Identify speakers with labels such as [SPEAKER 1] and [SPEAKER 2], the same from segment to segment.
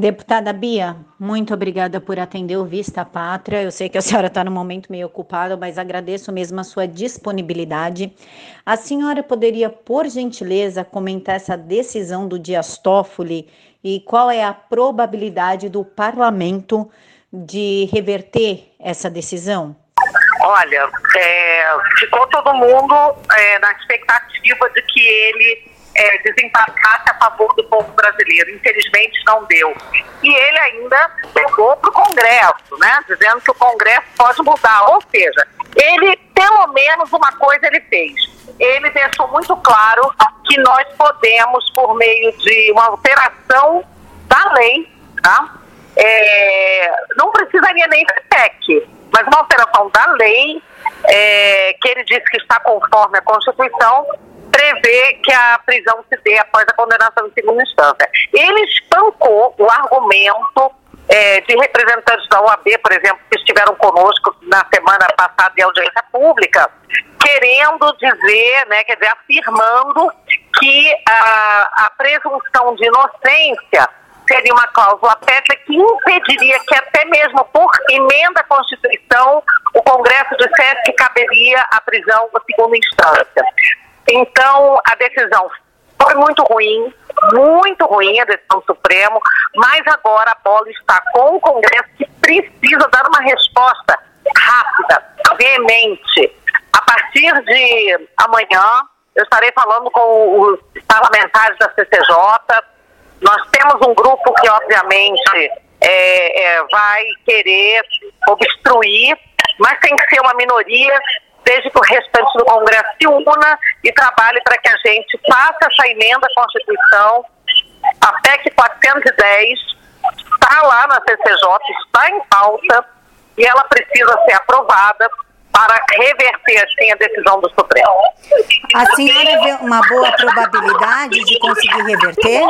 [SPEAKER 1] Deputada Bia, muito obrigada por atender o Vista Pátria. Eu sei que a senhora está no momento meio ocupada, mas agradeço mesmo a sua disponibilidade. A senhora poderia, por gentileza, comentar essa decisão do Dias Toffoli e qual é a probabilidade do parlamento de reverter essa decisão?
[SPEAKER 2] Olha, é, ficou todo mundo é, na expectativa de que ele é, desembarcasse a favor do povo brasileiro. Infelizmente não deu. E ele ainda pegou para o Congresso, né? Dizendo que o Congresso pode mudar. Ou seja, ele, pelo menos uma coisa ele fez. Ele deixou muito claro que nós podemos, por meio de uma alteração da lei, tá? É, não precisaria nem ser PEC, mas uma alteração da lei, é, que ele disse que está conforme a Constituição, prevê que a prisão se dê após a condenação em segunda instância. Ele espancou o argumento é, de representantes da OAB, por exemplo, que estiveram conosco na semana passada em audiência pública, querendo dizer, né, quer dizer, afirmando que a, a presunção de inocência seria uma cláusula pétrea que impediria que até mesmo por emenda à Constituição o Congresso dissesse que caberia a prisão na segunda instância. Então, a decisão foi muito ruim, muito ruim a decisão do Supremo, mas agora a bola está com o Congresso que precisa dar uma resposta rápida, veemente. A partir de amanhã, eu estarei falando com os parlamentares da CCJ. Nós temos um grupo que, obviamente, é, é, vai querer obstruir, mas tem que ser uma minoria desde que o restante do Congresso se una e trabalhe para que a gente faça essa emenda à Constituição, a PEC 410, está lá na CCJ, está em pauta e ela precisa ser aprovada para reverter assim a decisão do Supremo.
[SPEAKER 1] A senhora vê uma boa probabilidade de conseguir reverter?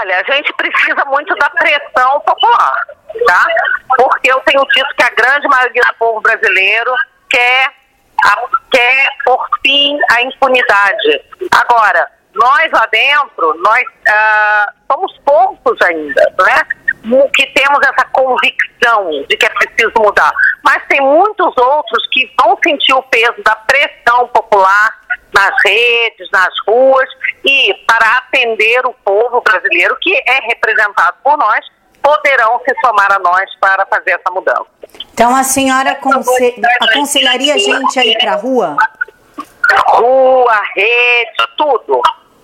[SPEAKER 2] Olha, a gente precisa muito da pressão popular tá? Porque eu tenho dito que a grande maioria do povo brasileiro quer, a, quer por fim a impunidade. Agora, nós lá dentro, nós ah, somos poucos ainda, né? Que temos essa convicção de que é preciso mudar. Mas tem muitos outros que vão sentir o peso da pressão popular nas redes, nas ruas, e para atender o povo brasileiro, que é representado por nós, poderão se somar a nós para fazer essa mudança.
[SPEAKER 1] Então a senhora aconselharia a gente a ir para a rua?
[SPEAKER 2] Rua, rede, tudo,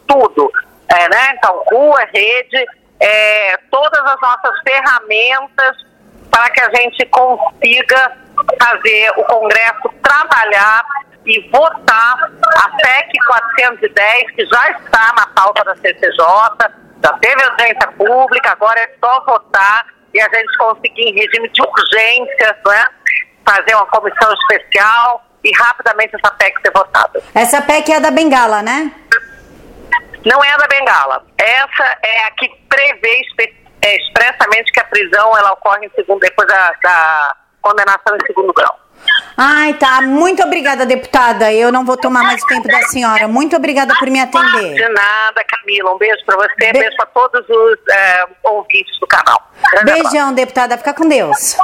[SPEAKER 2] tudo. É, né? Então, rua, rede, é, todas as nossas ferramentas para que a gente consiga fazer o Congresso trabalhar e votar a PEC 410, que já está na pauta da CCJ, já teve audiência pública, agora é só votar e a gente conseguir em regime de urgência, né, fazer uma comissão especial e rapidamente essa PEC ser votada.
[SPEAKER 1] Essa PEC é a da Bengala, né?
[SPEAKER 2] Não é a da Bengala. Essa é a que prevê é, expressamente que a prisão ela ocorre em segundo, depois da, da condenação em segundo grau.
[SPEAKER 1] Ai, tá. Muito obrigada, deputada. Eu não vou tomar mais tempo da senhora. Muito obrigada por me atender.
[SPEAKER 2] De nada, Camila. Um beijo para você, Be beijo para todos os é, ouvintes do canal.
[SPEAKER 1] Beijão, deputada. Fica com Deus.